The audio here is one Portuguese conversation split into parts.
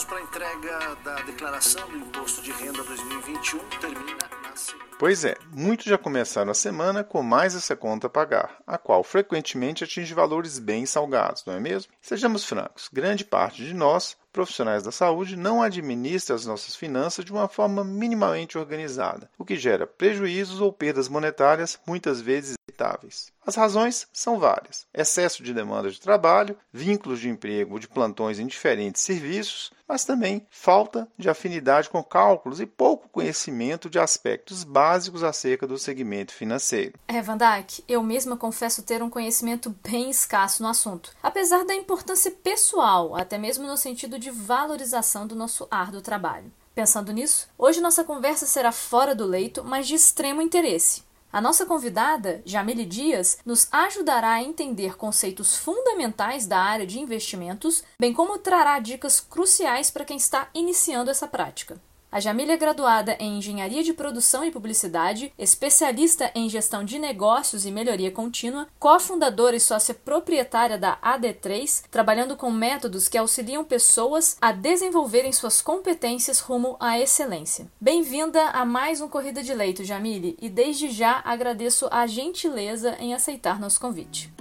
prazo para entrega da declaração do Imposto de Renda 2021 termina na segunda. Pois é, muitos já começaram a semana com mais essa conta a pagar, a qual frequentemente atinge valores bem salgados, não é mesmo? Sejamos francos, grande parte de nós profissionais da saúde não administram as nossas finanças de uma forma minimamente organizada, o que gera prejuízos ou perdas monetárias muitas vezes evitáveis. As razões são várias: excesso de demanda de trabalho, vínculos de emprego ou de plantões em diferentes serviços, mas também falta de afinidade com cálculos e pouco conhecimento de aspectos básicos acerca do segmento financeiro. É, Van Dijk, eu mesma confesso ter um conhecimento bem escasso no assunto, apesar da importância pessoal, até mesmo no sentido de valorização do nosso árduo trabalho. Pensando nisso, hoje nossa conversa será fora do leito, mas de extremo interesse. A nossa convidada, Jamile Dias, nos ajudará a entender conceitos fundamentais da área de investimentos, bem como trará dicas cruciais para quem está iniciando essa prática. A Jamília é graduada em Engenharia de Produção e Publicidade, especialista em Gestão de Negócios e Melhoria Contínua, cofundadora e sócia proprietária da AD3, trabalhando com métodos que auxiliam pessoas a desenvolverem suas competências rumo à excelência. Bem-vinda a mais um Corrida de Leito, Jamile, e desde já agradeço a gentileza em aceitar nosso convite.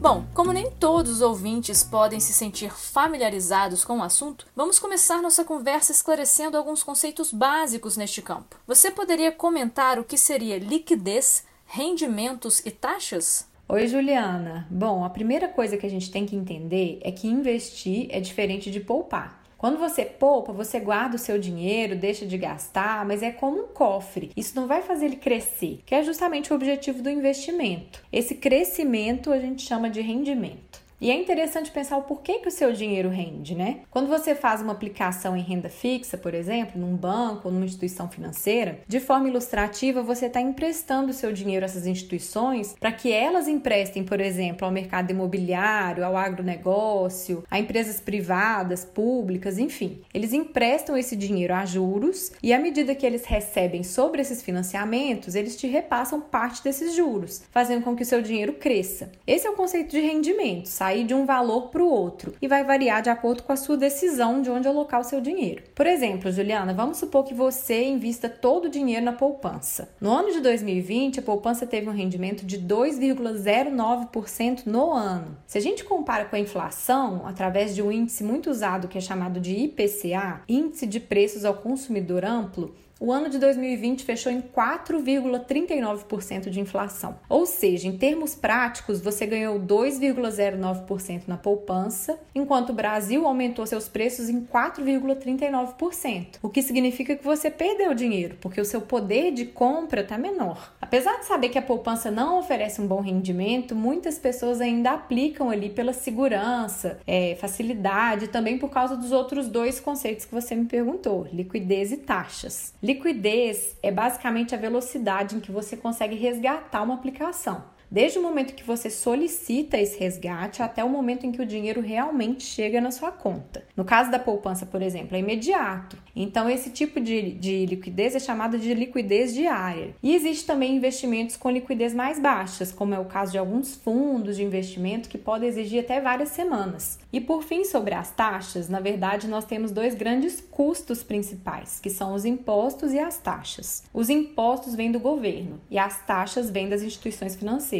Bom, como nem todos os ouvintes podem se sentir familiarizados com o assunto, vamos começar nossa conversa esclarecendo alguns conceitos básicos neste campo. Você poderia comentar o que seria liquidez, rendimentos e taxas? Oi, Juliana. Bom, a primeira coisa que a gente tem que entender é que investir é diferente de poupar. Quando você poupa, você guarda o seu dinheiro, deixa de gastar, mas é como um cofre. Isso não vai fazer ele crescer, que é justamente o objetivo do investimento. Esse crescimento a gente chama de rendimento. E é interessante pensar o porquê que o seu dinheiro rende, né? Quando você faz uma aplicação em renda fixa, por exemplo, num banco ou numa instituição financeira, de forma ilustrativa, você está emprestando o seu dinheiro a essas instituições para que elas emprestem, por exemplo, ao mercado imobiliário, ao agronegócio, a empresas privadas, públicas, enfim. Eles emprestam esse dinheiro a juros e à medida que eles recebem sobre esses financiamentos, eles te repassam parte desses juros, fazendo com que o seu dinheiro cresça. Esse é o conceito de rendimento, sabe? Sair de um valor para o outro e vai variar de acordo com a sua decisão de onde alocar o seu dinheiro. Por exemplo, Juliana, vamos supor que você invista todo o dinheiro na poupança. No ano de 2020, a poupança teve um rendimento de 2,09% no ano. Se a gente compara com a inflação, através de um índice muito usado que é chamado de IPCA, Índice de Preços ao Consumidor Amplo, o ano de 2020 fechou em 4,39% de inflação. Ou seja, em termos práticos, você ganhou 2,09% na poupança, enquanto o Brasil aumentou seus preços em 4,39%, o que significa que você perdeu dinheiro, porque o seu poder de compra está menor. Apesar de saber que a poupança não oferece um bom rendimento, muitas pessoas ainda aplicam ali pela segurança, é, facilidade, também por causa dos outros dois conceitos que você me perguntou: liquidez e taxas. Liquidez é basicamente a velocidade em que você consegue resgatar uma aplicação. Desde o momento que você solicita esse resgate até o momento em que o dinheiro realmente chega na sua conta. No caso da poupança, por exemplo, é imediato. Então, esse tipo de, de liquidez é chamado de liquidez diária. E existe também investimentos com liquidez mais baixas, como é o caso de alguns fundos de investimento que podem exigir até várias semanas. E por fim, sobre as taxas, na verdade, nós temos dois grandes custos principais, que são os impostos e as taxas. Os impostos vêm do governo e as taxas vêm das instituições financeiras.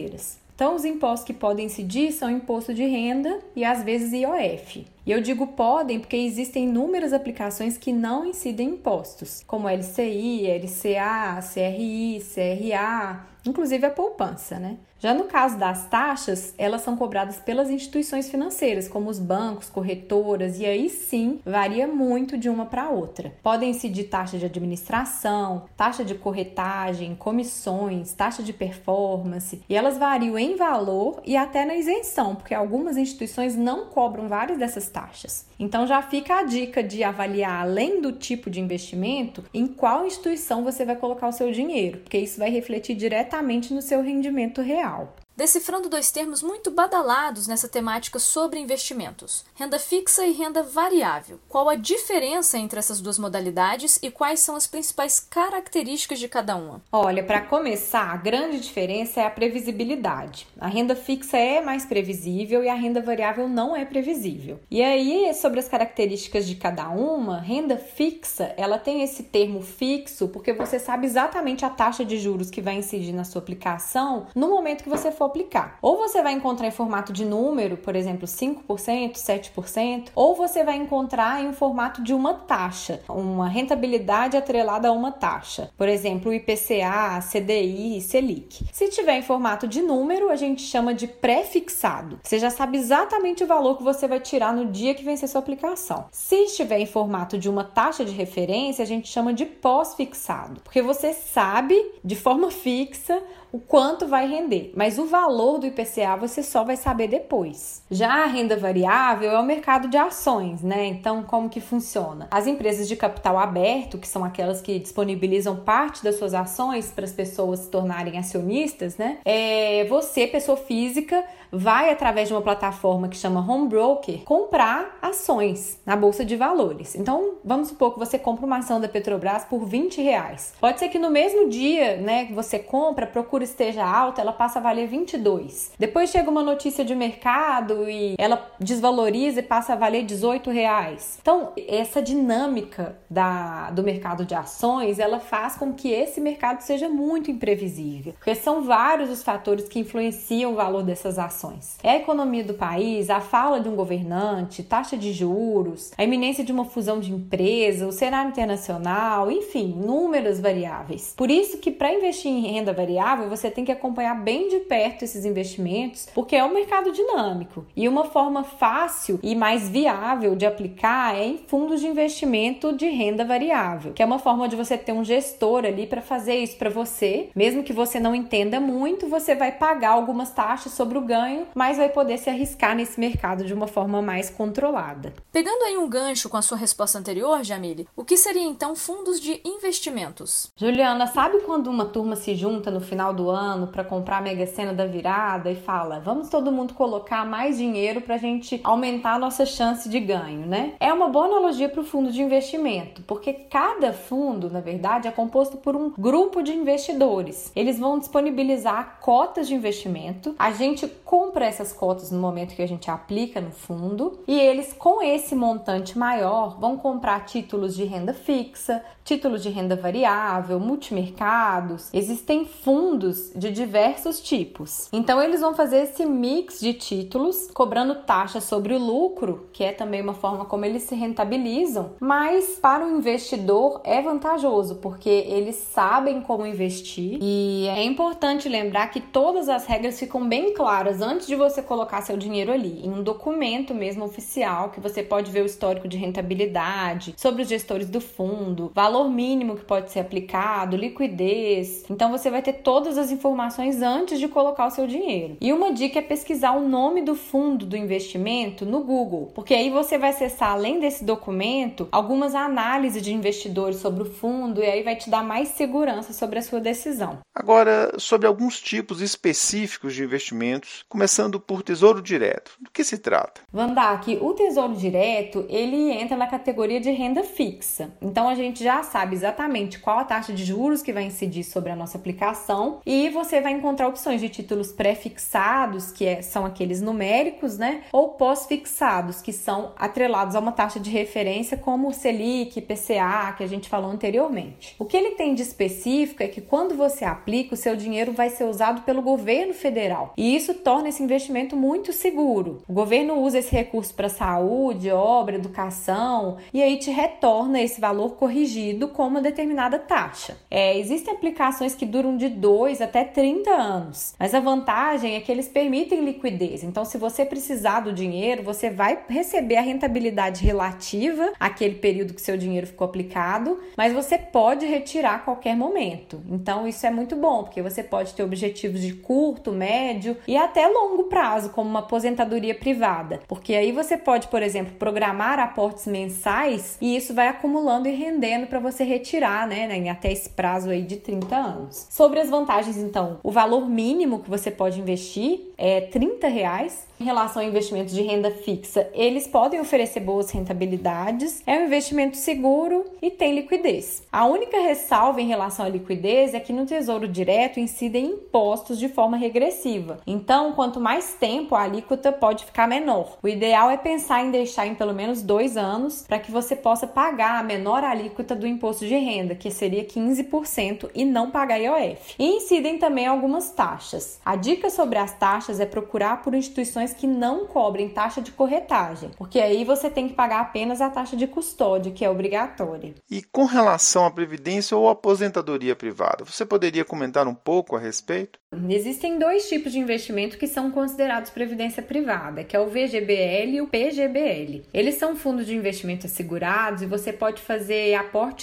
Então, os impostos que podem incidir são imposto de renda e às vezes IOF. E eu digo podem porque existem inúmeras aplicações que não incidem impostos, como LCI, LCA, CRI, CRA, inclusive a poupança, né? Já no caso das taxas, elas são cobradas pelas instituições financeiras, como os bancos, corretoras, e aí sim varia muito de uma para outra. Podem incidir taxa de administração, taxa de corretagem, comissões, taxa de performance, e elas variam em valor e até na isenção, porque algumas instituições não cobram várias dessas taxas. Então já fica a dica de avaliar, além do tipo de investimento, em qual instituição você vai colocar o seu dinheiro, porque isso vai refletir diretamente no seu rendimento real. Decifrando dois termos muito badalados nessa temática sobre investimentos: renda fixa e renda variável. Qual a diferença entre essas duas modalidades e quais são as principais características de cada uma? Olha, para começar, a grande diferença é a previsibilidade. A renda fixa é mais previsível e a renda variável não é previsível. E aí, sobre as características de cada uma, renda fixa, ela tem esse termo fixo porque você sabe exatamente a taxa de juros que vai incidir na sua aplicação no momento que você for aplicar. Ou você vai encontrar em formato de número, por exemplo, 5%, 7%, ou você vai encontrar em formato de uma taxa, uma rentabilidade atrelada a uma taxa. Por exemplo, IPCA, CDI, Selic. Se tiver em formato de número, a gente chama de pré-fixado. Você já sabe exatamente o valor que você vai tirar no dia que vencer sua aplicação. Se estiver em formato de uma taxa de referência, a gente chama de pós-fixado, porque você sabe de forma fixa o quanto vai render, mas o valor do IPCA você só vai saber depois. Já a renda variável é o mercado de ações, né? Então, como que funciona? As empresas de capital aberto, que são aquelas que disponibilizam parte das suas ações para as pessoas se tornarem acionistas, né? É, você, pessoa física, vai através de uma plataforma que chama Home Broker comprar ações na bolsa de valores. Então, vamos supor que você compra uma ação da Petrobras por 20 reais. Pode ser que no mesmo dia, né, que você compra, procura esteja alta, ela passa a valer 22. Depois chega uma notícia de mercado e ela desvaloriza e passa a valer 18 reais. Então, essa dinâmica da, do mercado de ações, ela faz com que esse mercado seja muito imprevisível, porque são vários os fatores que influenciam o valor dessas ações. É a economia do país, a fala de um governante, taxa de juros, a iminência de uma fusão de empresa, o cenário internacional, enfim, inúmeras variáveis. Por isso que para investir em renda variável, você tem que acompanhar bem de perto esses investimentos, porque é um mercado dinâmico. E uma forma fácil e mais viável de aplicar é em fundos de investimento de renda variável, que é uma forma de você ter um gestor ali para fazer isso para você. Mesmo que você não entenda muito, você vai pagar algumas taxas sobre o ganho, mas vai poder se arriscar nesse mercado de uma forma mais controlada. Pegando aí um gancho com a sua resposta anterior, Jamile, o que seria então fundos de investimentos? Juliana, sabe quando uma turma se junta no final do ano para comprar a Mega Sena da virada e fala: "Vamos todo mundo colocar mais dinheiro para a gente aumentar a nossa chance de ganho", né? É uma boa analogia para o fundo de investimento, porque cada fundo, na verdade, é composto por um grupo de investidores. Eles vão disponibilizar cotas de investimento. A gente compra essas cotas no momento que a gente aplica no fundo e eles com esse montante maior vão comprar títulos de renda fixa, títulos de renda variável, multimercados. Existem fundos de diversos tipos. Então eles vão fazer esse mix de títulos, cobrando taxa sobre o lucro, que é também uma forma como eles se rentabilizam, mas para o investidor é vantajoso, porque eles sabem como investir e é importante lembrar que todas as regras ficam bem claras antes de você colocar seu dinheiro ali, em um documento mesmo oficial que você pode ver o histórico de rentabilidade, sobre os gestores do fundo, valor mínimo que pode ser aplicado, liquidez. Então você vai ter todas as informações antes de colocar o seu dinheiro. E uma dica é pesquisar o nome do fundo do investimento no Google, porque aí você vai acessar além desse documento algumas análises de investidores sobre o fundo e aí vai te dar mais segurança sobre a sua decisão. Agora, sobre alguns tipos específicos de investimentos, começando por Tesouro Direto. Do que se trata? Vandak, o Tesouro Direto, ele entra na categoria de renda fixa. Então a gente sabe exatamente qual a taxa de juros que vai incidir sobre a nossa aplicação e você vai encontrar opções de títulos pré-fixados, que é, são aqueles numéricos, né? Ou pós-fixados, que são atrelados a uma taxa de referência como o Selic, PCA, que a gente falou anteriormente. O que ele tem de específico é que quando você aplica, o seu dinheiro vai ser usado pelo governo federal. E isso torna esse investimento muito seguro. O governo usa esse recurso para saúde, obra, educação e aí te retorna esse valor corrigido com uma determinada taxa. É, existem aplicações que duram de 2 até 30 anos, mas a vantagem é que eles permitem liquidez. Então, se você precisar do dinheiro, você vai receber a rentabilidade relativa àquele período que seu dinheiro ficou aplicado, mas você pode retirar a qualquer momento. Então, isso é muito bom, porque você pode ter objetivos de curto, médio e até longo prazo, como uma aposentadoria privada, porque aí você pode, por exemplo, programar aportes mensais e isso vai acumulando e rendendo para você retirar, né, né, até esse prazo aí de 30 anos. Sobre as vantagens, então, o valor mínimo que você pode investir é 30 reais. Em relação a investimentos de renda fixa, eles podem oferecer boas rentabilidades, é um investimento seguro e tem liquidez. A única ressalva em relação à liquidez é que no Tesouro Direto incidem impostos de forma regressiva. Então, quanto mais tempo, a alíquota pode ficar menor. O ideal é pensar em deixar em pelo menos dois anos para que você possa pagar a menor alíquota do imposto de renda, que seria 15%, e não pagar IOF. E incidem também algumas taxas. A dica sobre as taxas é procurar por instituições que não cobrem taxa de corretagem, porque aí você tem que pagar apenas a taxa de custódia, que é obrigatória. E com relação à previdência ou aposentadoria privada, você poderia comentar um pouco a respeito? Existem dois tipos de investimento que são considerados previdência privada, que é o VGBL e o PGBL. Eles são fundos de investimento assegurados e você pode fazer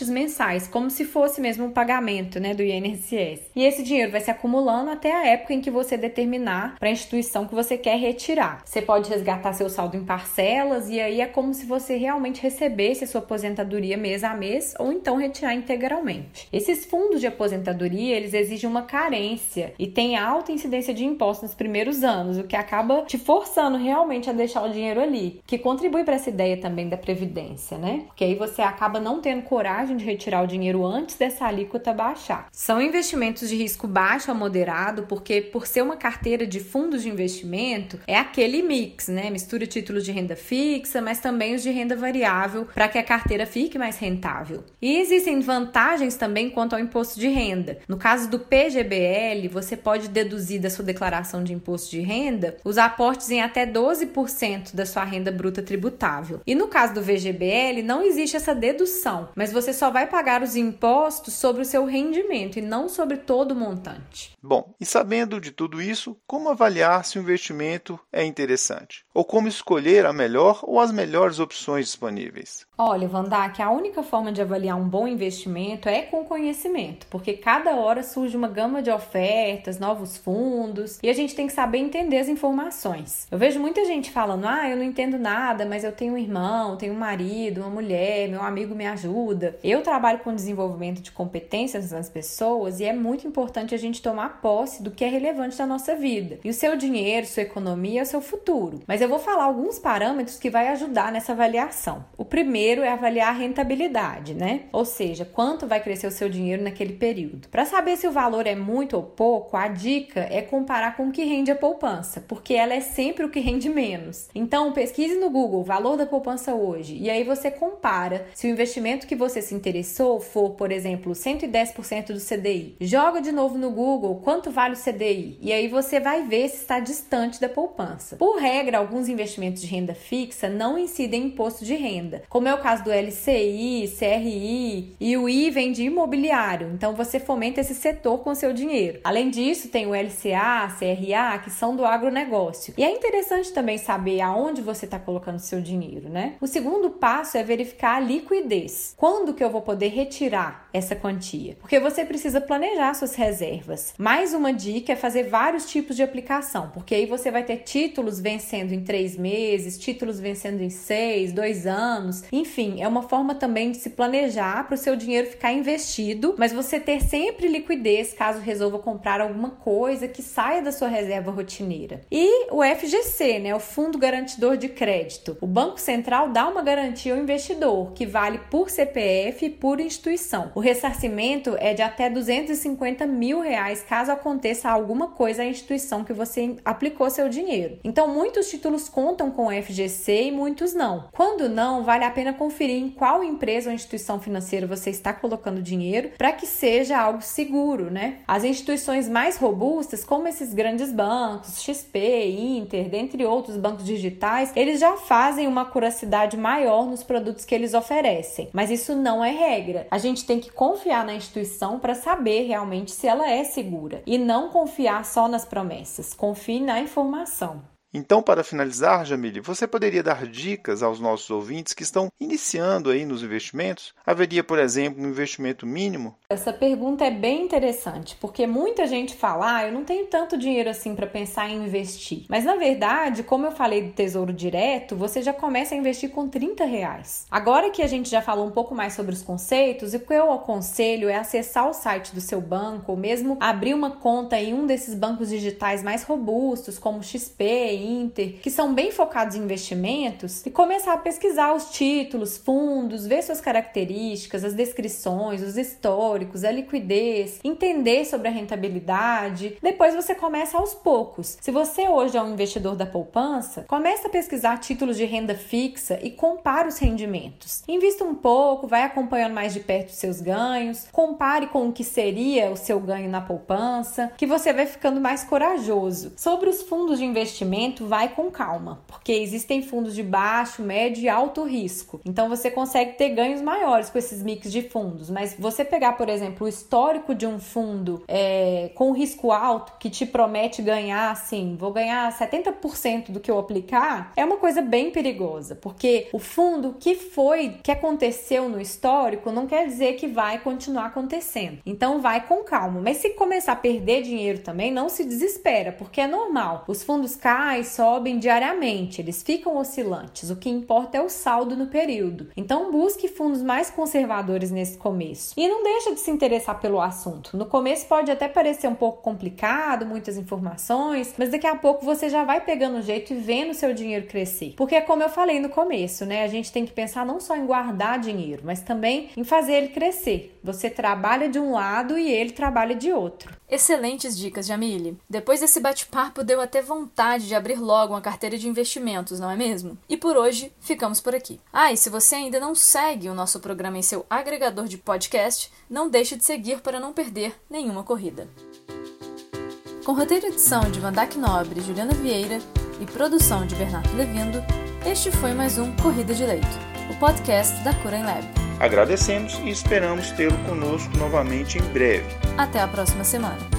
mensais, como se fosse mesmo um pagamento, né, do INSS. E esse dinheiro vai se acumulando até a época em que você determinar para a instituição que você quer retirar. Você pode resgatar seu saldo em parcelas e aí é como se você realmente recebesse a sua aposentadoria mês a mês ou então retirar integralmente. Esses fundos de aposentadoria, eles exigem uma carência e tem alta incidência de impostos nos primeiros anos, o que acaba te forçando realmente a deixar o dinheiro ali, que contribui para essa ideia também da previdência, né? Porque aí você acaba não tendo coragem de retirar o dinheiro antes dessa alíquota baixar. São investimentos de risco baixo a moderado, porque por ser uma carteira de fundos de investimento, é aquele mix, né? Mistura títulos de renda fixa, mas também os de renda variável, para que a carteira fique mais rentável. E existem vantagens também quanto ao imposto de renda. No caso do PGBL, você pode deduzir da sua declaração de imposto de renda os aportes em até 12% da sua renda bruta tributável. E no caso do VGBL, não existe essa dedução, mas você só vai pagar os impostos sobre o seu rendimento e não sobre todo o montante. Bom, e sabendo de tudo isso, como avaliar se o investimento é interessante? Ou como escolher a melhor ou as melhores opções disponíveis? Olha, Vandak, a única forma de avaliar um bom investimento é com conhecimento, porque cada hora surge uma gama de ofertas, novos fundos, e a gente tem que saber entender as informações. Eu vejo muita gente falando: ah, eu não entendo nada, mas eu tenho um irmão, tenho um marido, uma mulher, meu amigo me ajuda. Eu trabalho com desenvolvimento de competências das pessoas e é muito importante a gente tomar posse do que é relevante na nossa vida. E o seu dinheiro, sua economia o seu futuro. Mas eu vou falar alguns parâmetros que vai ajudar nessa avaliação. O primeiro primeiro é avaliar a rentabilidade, né? Ou seja, quanto vai crescer o seu dinheiro naquele período. Para saber se o valor é muito ou pouco, a dica é comparar com o que rende a poupança, porque ela é sempre o que rende menos. Então, pesquise no Google o valor da poupança hoje e aí você compara se o investimento que você se interessou for, por exemplo, 110% do CDI. Joga de novo no Google quanto vale o CDI e aí você vai ver se está distante da poupança. Por regra, alguns investimentos de renda fixa não incidem em imposto de renda, como é o caso do LCI, CRI e o I vem de imobiliário, então você fomenta esse setor com seu dinheiro. Além disso, tem o LCA, CRA, que são do agronegócio. E é interessante também saber aonde você está colocando seu dinheiro, né? O segundo passo é verificar a liquidez. Quando que eu vou poder retirar essa quantia? Porque você precisa planejar suas reservas. Mais uma dica é fazer vários tipos de aplicação, porque aí você vai ter títulos vencendo em três meses, títulos vencendo em seis, dois anos, enfim é uma forma também de se planejar para o seu dinheiro ficar investido, mas você ter sempre liquidez caso resolva comprar alguma coisa que saia da sua reserva rotineira. E o FGC, né, o Fundo Garantidor de Crédito. O Banco Central dá uma garantia ao investidor, que vale por CPF e por instituição. O ressarcimento é de até 250 mil reais caso aconteça alguma coisa à instituição que você aplicou seu dinheiro. Então, muitos títulos contam com o FGC e muitos não. Quando não, vale a pena conferir em qual empresa ou instituição financeira você está colocando dinheiro para que seja algo seguro, né? As instituições mais robustas, como esses grandes bancos, XP, Inter, dentre outros bancos digitais, eles já fazem uma curacidade maior nos produtos que eles oferecem. Mas isso não é regra. A gente tem que confiar na instituição para saber realmente se ela é segura e não confiar só nas promessas. Confie na informação. Então, para finalizar, Jamile, você poderia dar dicas aos nossos ouvintes que estão iniciando aí nos investimentos? Haveria, por exemplo, um investimento mínimo? Essa pergunta é bem interessante, porque muita gente fala, ah, eu não tenho tanto dinheiro assim para pensar em investir. Mas na verdade, como eu falei do Tesouro Direto, você já começa a investir com 30 reais. Agora que a gente já falou um pouco mais sobre os conceitos, o que eu aconselho é acessar o site do seu banco ou mesmo abrir uma conta em um desses bancos digitais mais robustos, como XP, Inter, que são bem focados em investimentos, e começar a pesquisar os títulos, fundos, ver suas características, as descrições, os históricos, a liquidez, entender sobre a rentabilidade. Depois você começa aos poucos. Se você hoje é um investidor da poupança, começa a pesquisar títulos de renda fixa e compare os rendimentos. Invista um pouco, vai acompanhando mais de perto os seus ganhos, compare com o que seria o seu ganho na poupança, que você vai ficando mais corajoso. Sobre os fundos de investimento, vai com calma, porque existem fundos de baixo, médio e alto risco. Então você consegue ter ganhos maiores com esses mix de fundos, mas você pegar, por exemplo, o histórico de um fundo é, com risco alto que te promete ganhar assim, vou ganhar 70% do que eu aplicar, é uma coisa bem perigosa, porque o fundo que foi, que aconteceu no histórico, não quer dizer que vai continuar acontecendo. Então vai com calma. Mas se começar a perder dinheiro também, não se desespera, porque é normal. Os fundos caem, sobem diariamente, eles ficam oscilantes. O que importa é o saldo no período. Então busque fundos mais conservadores nesse começo. E não deixa de se interessar pelo assunto. No começo pode até parecer um pouco complicado, muitas informações, mas daqui a pouco você já vai pegando o jeito e vendo seu dinheiro crescer. Porque como eu falei no começo, né, a gente tem que pensar não só em guardar dinheiro, mas também em fazer ele crescer. Você trabalha de um lado e ele trabalha de outro. Excelentes dicas, Jamile. Depois desse bate-papo, deu até vontade de abrir logo uma carteira de investimentos, não é mesmo? E por hoje, ficamos por aqui. Ah, e se você ainda não segue o nosso programa em seu agregador de podcast, não deixe de seguir para não perder nenhuma corrida. Com roteiro e edição de Vandac Nobre e Juliana Vieira e produção de Bernardo Levindo, este foi mais um Corrida de Leito, o podcast da Cura Lab. Agradecemos e esperamos tê-lo conosco novamente em breve. Até a próxima semana.